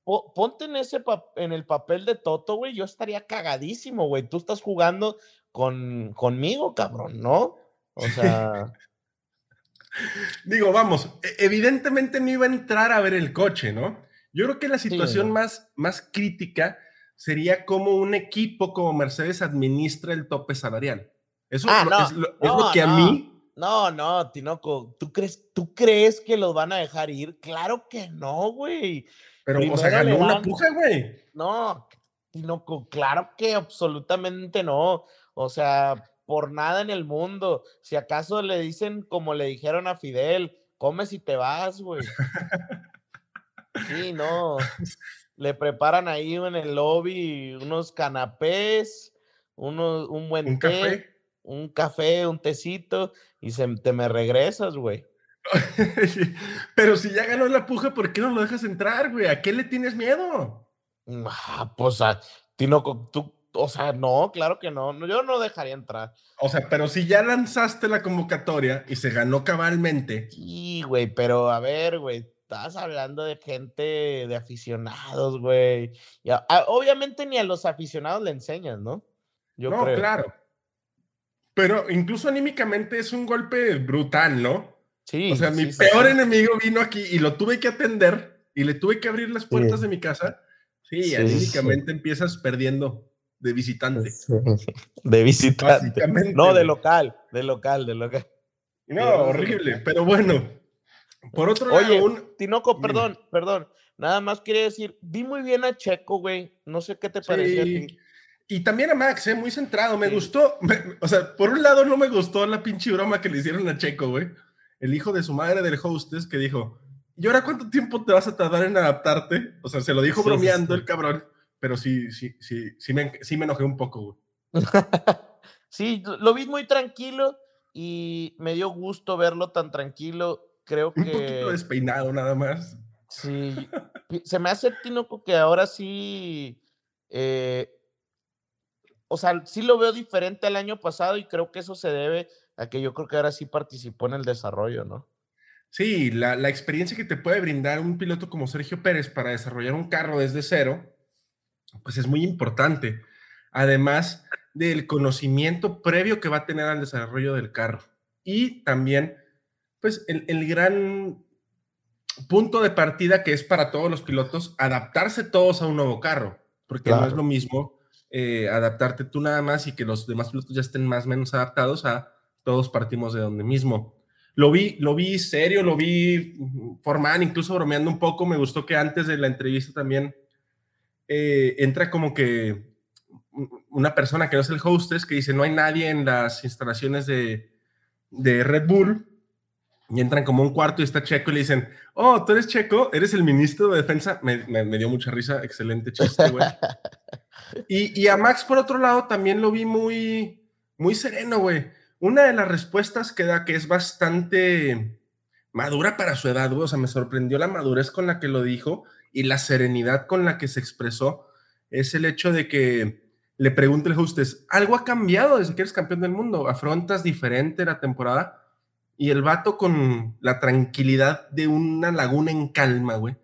Po- ponte en ese en el papel de Toto, güey. Yo estaría cagadísimo, güey. Tú estás jugando con, conmigo, cabrón, ¿no? O sea, Digo, vamos, e- evidentemente no iba a entrar a ver el coche, ¿no? Yo creo que la situación más, más crítica sería cómo un equipo como Mercedes administra el tope salarial. Eso Ah, no, es, lo, es lo no, que a mí, no, no, Tinoco. ¿Tú crees, ¿Tú crees que los van a dejar ir? Claro que no, güey. pero, o sea, primero ganó una puja, güey. No, Tinoco, claro que absolutamente no. O sea, por nada en el mundo. Si acaso le dicen como le dijeron a Fidel, comes y te vas, güey. Sí, no. Le preparan ahí en el lobby unos canapés, unos, un buen Un té, café. un café, un tecito, y se, te me regresas, güey. pero si ya ganó la puja, ¿por qué no lo dejas entrar, güey? ¿A qué le tienes miedo? Ah, pues, ah, Tinoco, tú, o sea, no, claro que no. Yo no dejaría entrar. O sea, pero si ya lanzaste la convocatoria y se ganó cabalmente, Sí, güey, pero a ver, güey, estás hablando de gente, de aficionados, güey. y a- a- obviamente ni a los aficionados le enseñas, ¿no? Yo no, creo. claro. Pero incluso anímicamente es un golpe brutal, ¿no? Sí, O sea, mi sí, peor sí. enemigo vino aquí y lo tuve que atender y le tuve que abrir las puertas Sí. de mi casa. Sí. anímicamente empiezas perdiendo de visitante. De visitante. No, de local, de local, de local. No, horrible. Pero bueno, por otro lado, Oye, un- Tinoco, perdón, perdón. Nada más quería decir, vi muy bien a Checo, güey. No sé qué te pareció a Sí. ti. Y también a Max, ¿eh? muy centrado. Me Sí. gustó. me- o sea, por un lado no me gustó la pinche broma que le hicieron a Checo, güey. El hijo de su madre del hostess que dijo, ¿y ahora cuánto tiempo te vas a tardar en adaptarte? O sea, se lo dijo Sí, sí, bromeando sí. el cabrón, pero sí, sí, sí, sí me, sí me enojé un poco, güey. sí, lo- vi muy tranquilo y me dio gusto verlo tan tranquilo. Creo Un poquito que despeinado nada más. sí, se me hace Tinoco que ahora sí, eh, o sea, sí lo veo diferente al año pasado y creo que eso se debe a que yo creo que ahora sí participó en el desarrollo, ¿no? Sí, la, la experiencia que te puede brindar un piloto como Sergio Pérez para desarrollar un carro desde cero, pues es muy importante. Además del conocimiento previo que va a tener al desarrollo del carro. Y también, pues, el, el gran punto de partida que es para todos los pilotos adaptarse todos a un nuevo carro, porque no es lo mismo eh, adaptarte tú nada más y que los demás pilotos ya estén más o menos adaptados a todos partimos de donde mismo. Lo vi, lo vi serio, lo vi mm, formal, incluso bromeando un poco. Me gustó que antes de la entrevista también eh, entra como que una persona que no es el hostess que dice no hay nadie en las instalaciones de, de Red Bull y entran como un cuarto y está Checo y le dicen, oh, tú eres Checo, eres el ministro de defensa. Me, me- me dio mucha risa, excelente chiste, güey. Y, y a Max, por otro lado, también lo vi muy, muy sereno, güey. Una de las respuestas que da que es bastante madura para su edad, güey. O sea, me sorprendió la madurez con la que lo dijo y la serenidad con la que se expresó. Es el hecho de que le pregunte el hostess, ¿algo ha cambiado desde que eres campeón del mundo? ¿Afrontas diferente la temporada? Y el vato con la tranquilidad de una laguna en calma, güey,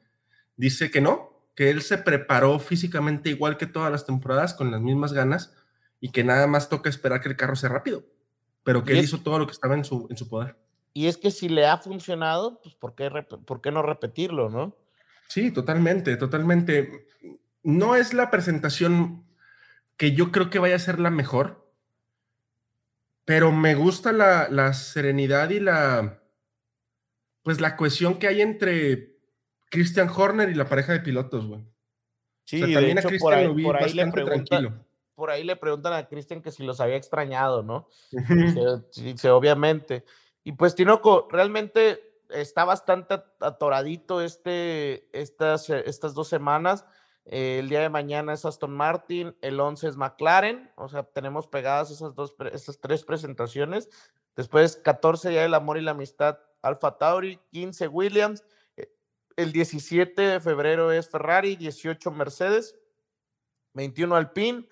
dice que no, que él se preparó físicamente igual que todas las temporadas, con las mismas ganas, y que nada más toca esperar que el carro sea rápido, pero que él es- hizo todo lo que estaba en su, en su poder. Y es que si le ha funcionado, pues ¿por qué, por qué no repetirlo, no? Sí, totalmente, totalmente. No es la presentación que yo creo que vaya a ser la mejor, pero me gusta la, la serenidad y la, pues la cohesión que hay entre Christian Horner y la pareja de pilotos, güey. Sí, o sea, de también a hecho, por Christian ahí, lo vi por ahí le tranquilo. por ahí le preguntan a Cristian que si los había extrañado, ¿no? Dice, sí, obviamente. Y pues Tinoco, realmente está bastante at- atoradito este, estas, eh, estas dos semanas. Eh, el día de mañana es Aston Martin, el 11 es McLaren, o sea, tenemos pegadas esas, dos, esas tres presentaciones. Después, 14 Día del Amor y la Amistad, Alfa Tauri, 15 Williams. Eh, el 17 de febrero es Ferrari, 18 Mercedes, 21 Alpine.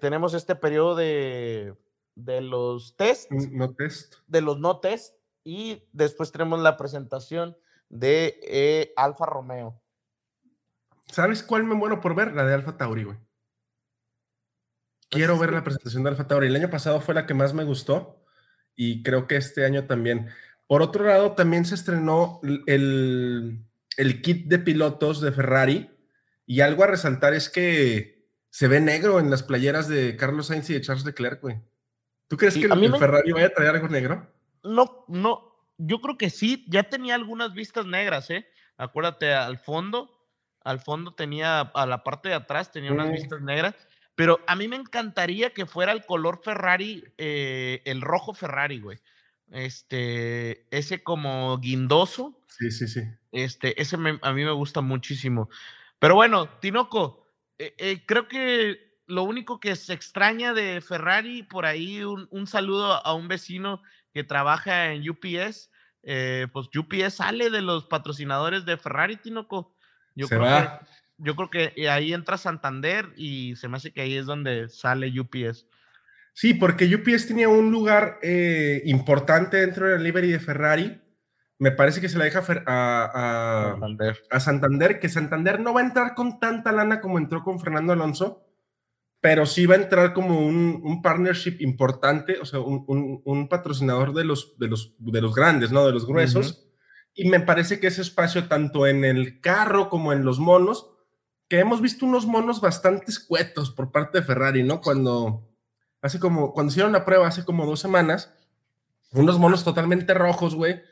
tenemos este periodo de, de los test, No test. de los no test, y después tenemos la presentación de eh, Alfa Romeo. ¿Sabes cuál me muero por ver? La de Alfa Tauri, güey. Quiero ver la presentación de Alfa Tauri. El año pasado fue la que más me gustó y creo que este año también. Por otro lado, también se estrenó el, el kit de pilotos de Ferrari y algo a resaltar es que se ve negro en las playeras de Carlos Sainz y de Charles Leclerc, güey. ¿Tú crees Sí, que el, me- Ferrari vaya a traer algo negro? No, no, yo creo que sí, ya tenía algunas vistas negras, ¿eh? Acuérdate, al fondo, al fondo tenía, a la parte de atrás tenía unas vistas negras, pero a mí me encantaría que fuera el color Ferrari, eh, el rojo Ferrari, güey. Este, ese como guindoso, Sí, sí, sí. este, ese me- a mí me gusta muchísimo. Pero bueno, Tinoco, eh, eh, creo que lo único que se extraña de Ferrari, por ahí un, un saludo a un vecino que trabaja en UPS, eh, pues UPS sale de los patrocinadores de Ferrari, Tinoco. Yo se creo va. que yo creo que ahí entra Santander y se me hace que ahí es donde sale UPS. Sí, porque UPS tenía un lugar eh, importante dentro de la livery de Ferrari. Me parece que se la deja a a, a- Santander. a Santander, que Santander no va a entrar con tanta lana como entró con Fernando Alonso, pero sí va a entrar como un, un partnership importante, o sea, un, un- un patrocinador de los, de, los, de los grandes, ¿no? De los gruesos. Y me parece que ese espacio, tanto en el carro como en los monos, que hemos visto unos monos bastante escuetos por parte de Ferrari, ¿no? Cuando, hace como, cuando hicieron la prueba hace como dos semanas, unos monos totalmente rojos, güey,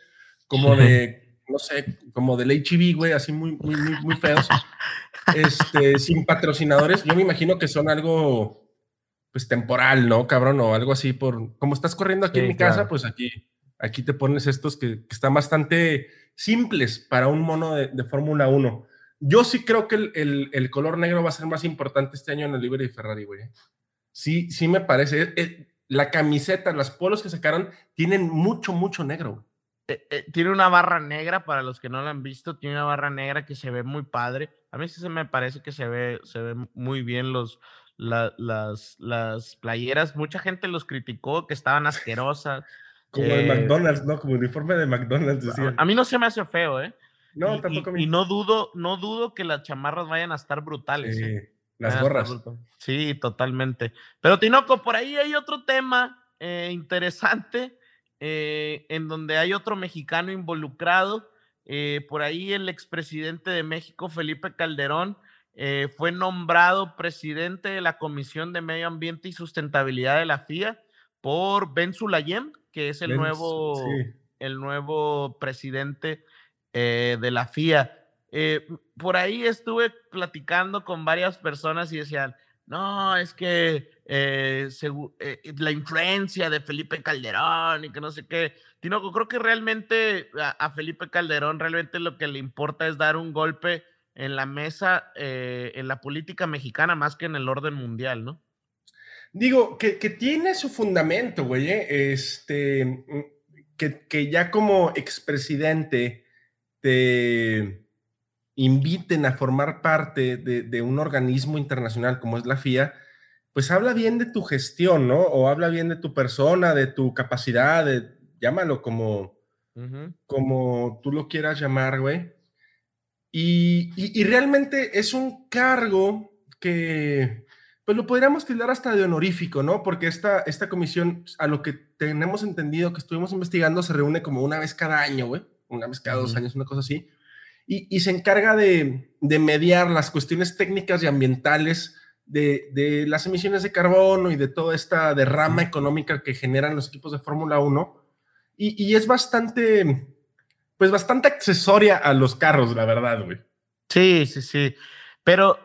como de, no sé, como del HEB, güey, así muy, muy, muy, muy feos, este, sin patrocinadores. Yo me imagino que son algo, pues, temporal, ¿no, cabrón? O algo así por, como estás corriendo aquí Sí, en mi casa, pues aquí, aquí te pones estos que, que están bastante simples para un mono de, de Fórmula 1. Yo sí creo que el, el- el color negro va a ser más importante este año en el libre de Ferrari, güey. Sí, sí me parece. Eh, eh, la camiseta, las polos que sacaron tienen mucho, mucho negro. Eh, eh, tiene una barra negra, para los que no la han visto, tiene una barra negra que se ve muy padre. A mí sí se me parece que se ve, se ve muy bien los, la- las, las playeras. Mucha gente los criticó, que estaban asquerosas. Como de Eh, McDonald's, ¿no? Como uniforme de McDonald's, decían. A, mí no se me hace feo, ¿eh? No, y, tampoco y- mí. y no dudo, no dudo que las chamarras vayan a estar brutales. ¿eh? Sí, las gorras. Sí, totalmente. Pero Tinoco, por ahí hay otro tema eh, interesante eh, en donde hay otro mexicano involucrado. Eh, por ahí el expresidente de México, Felipe Calderón, eh, fue nombrado presidente de la Comisión de Medio Ambiente y Sustentabilidad de la FIA por Ben Sulayem, que es el nuevo sí. el nuevo presidente eh, de la FIA. Por ahí estuve platicando con varias personas y decían, no, es que eh, eh, la influencia de Felipe Calderón y que no sé qué. Tinoco, creo que realmente a, Felipe Calderón realmente lo que le importa es dar un golpe en la mesa, eh, en la política mexicana, más que en el orden mundial, ¿no? Digo, que, tiene su fundamento, güey. ¿eh? Este, mm, que, ya como expresidente te inviten a formar parte de un organismo internacional como es la FIA, pues habla bien de tu gestión, ¿no? O habla bien de tu persona, de tu capacidad, de, llámalo como, como tú lo quieras llamar, güey. Y, y- y realmente es un cargo que, pues lo podríamos tildar hasta de honorífico, ¿no? Porque esta, esta comisión, a lo que tenemos entendido que estuvimos investigando, se reúne como una vez cada año, güey. Una vez cada dos años, una cosa así. Y, y se encarga de, de mediar las cuestiones técnicas y ambientales de, de las emisiones de carbono y de toda esta derrama económica que generan los equipos de Fórmula 1. Y, y es bastante, pues bastante accesoria a los carros, la verdad, güey. Sí, sí, sí. Pero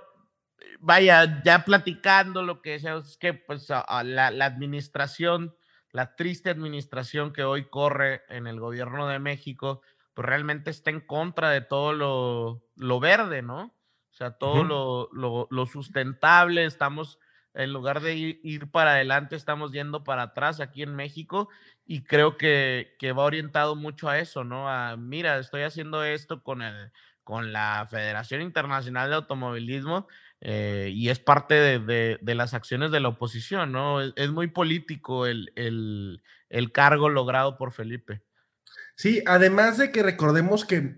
vaya, ya platicando lo que es que pues a- a la, la administración, la triste administración que hoy corre en el gobierno de México, pues realmente está en contra de todo lo, lo verde, ¿no? O sea, todo lo, lo- lo sustentable, estamos, en lugar de ir, ir para adelante, estamos yendo para atrás aquí en México y creo que, que va orientado mucho a eso, ¿no? A, mira, estoy haciendo esto con el, con la Federación Internacional de Automovilismo eh, y es parte de, las acciones de la oposición, ¿no? Es, muy político el, el, cargo logrado por Felipe. Sí, además de que recordemos que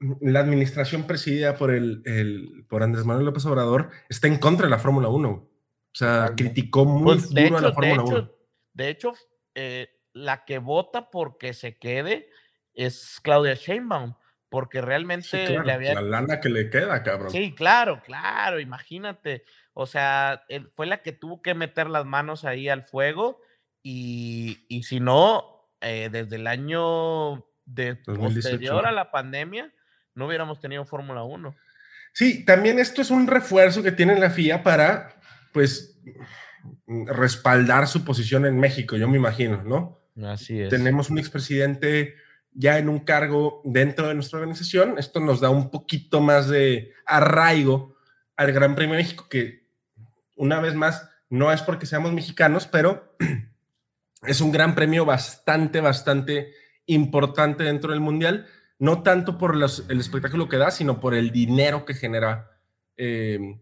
la administración presidida por, el, por Andrés Manuel López Obrador está en contra de la Fórmula 1. O sea, criticó muy pues, duro a la Fórmula 1. De hecho, eh, la que vota porque se quede es Claudia Sheinbaum porque realmente le había... La lana que le queda, cabrón. Sí, claro, claro, imagínate. O sea, fue la que tuvo que meter las manos ahí al fuego y, y si no, eh, desde el año de posterior a la pandemia, no hubiéramos tenido Fórmula 1. Sí, también esto es un refuerzo que tiene la FIA para, pues, respaldar su posición en México, yo me imagino, ¿no? Así es. Tenemos un expresidente ya en un cargo dentro de nuestra organización. Esto nos da un poquito más de arraigo al Gran Premio de México, que una vez más no es porque seamos mexicanos, pero es un gran premio bastante, bastante importante dentro del Mundial, no tanto por el espectáculo que da, sino por el dinero que genera eh,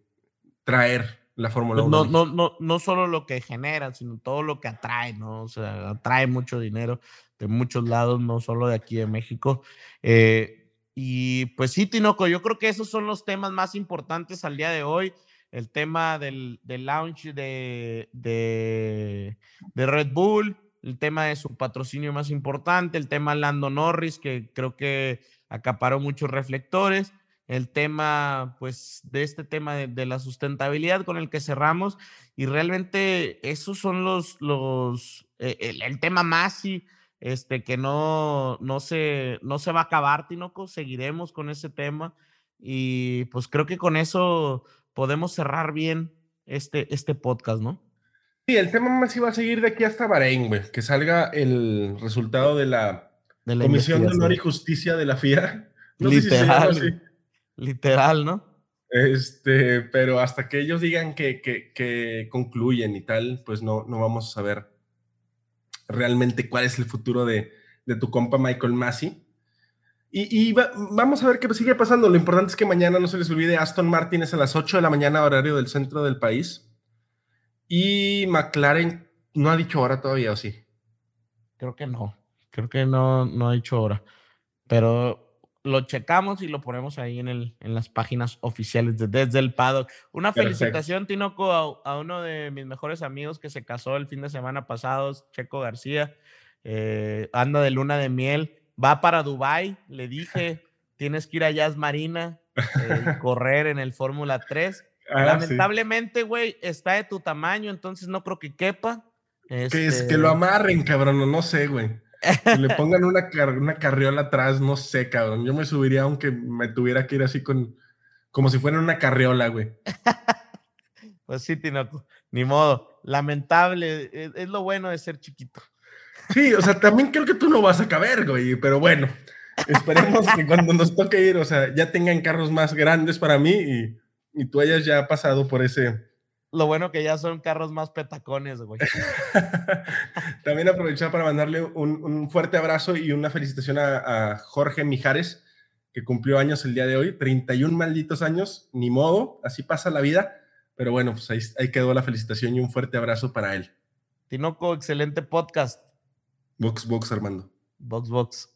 traer la Fórmula 1. No, no, no, no solo lo que genera, sino todo lo que atrae, ¿no? O sea, atrae mucho dinero de muchos lados, no solo de aquí de México. Eh, y pues sí, Tinoco, yo creo que esos son los temas más importantes al día de hoy. El tema del, del launch de, de, de, Red Bull, el tema de su patrocinio más importante, el tema Lando Norris, que creo que acaparó muchos reflectores, el tema, pues, de este tema de, la sustentabilidad con el que cerramos. Y realmente esos son los, los eh, el, el, tema más y este, que no, no, se, no se va a acabar, Tinoco, seguiremos con ese tema y pues creo que con eso podemos cerrar bien este, este podcast, ¿no? Sí, el tema más iba a seguir de aquí hasta Bahrein, güey, que salga el resultado de la, Comisión de Honor y Justicia de la FIA. literal, literal, ¿no? Este, pero hasta que ellos digan que, que, que concluyen y tal, pues no, no vamos a saber realmente cuál es el futuro de, tu compa Michael Massey. Y, vamos a ver qué sigue pasando. Lo importante es que mañana no se les olvide Aston Martin es a las 8 de la mañana, horario del centro del país. Y McLaren no ha dicho hora todavía, ¿o sí? Creo que no. Creo que no, no ha dicho hora. Pero lo checamos y lo ponemos ahí en, el, en las páginas oficiales de Desde el Paddock. Una felicitación, Tinoco, a, uno de mis mejores amigos que se casó el fin de semana pasado, Checo García. Eh, anda de luna de miel. Va para Dubai le dije, tienes que ir a Jazz Marina, eh, correr en el Fórmula 3. Ah, Lamentablemente, güey, está de tu tamaño, entonces no creo que quepa. Que, es, que lo este amarren, cabrón, no sé, güey le pongan una, una carriola atrás, no sé, cabrón. Yo me subiría aunque me tuviera que ir así con, como si fuera una carriola, güey. pues sí, Tinoco, ni modo. Lamentable, e, es, lo bueno de ser chiquito. Sí, o sea, también creo que tú no vas a caber, güey, pero bueno, esperemos que cuando nos toque ir, o sea, ya tengan carros más grandes para mí y, y tú hayas ya pasado por ese, lo bueno que ya son carros más petacones, güey. También aprovechar para mandarle un, fuerte abrazo y una felicitación a, Jorge Mijares, que cumplió años el día de hoy, 31 malditos años, ni modo, así pasa la vida. Pero bueno, pues ahí, ahí quedó la felicitación y un fuerte abrazo para él. Tinoco, excelente podcast. Box, box, Armando. Box, box.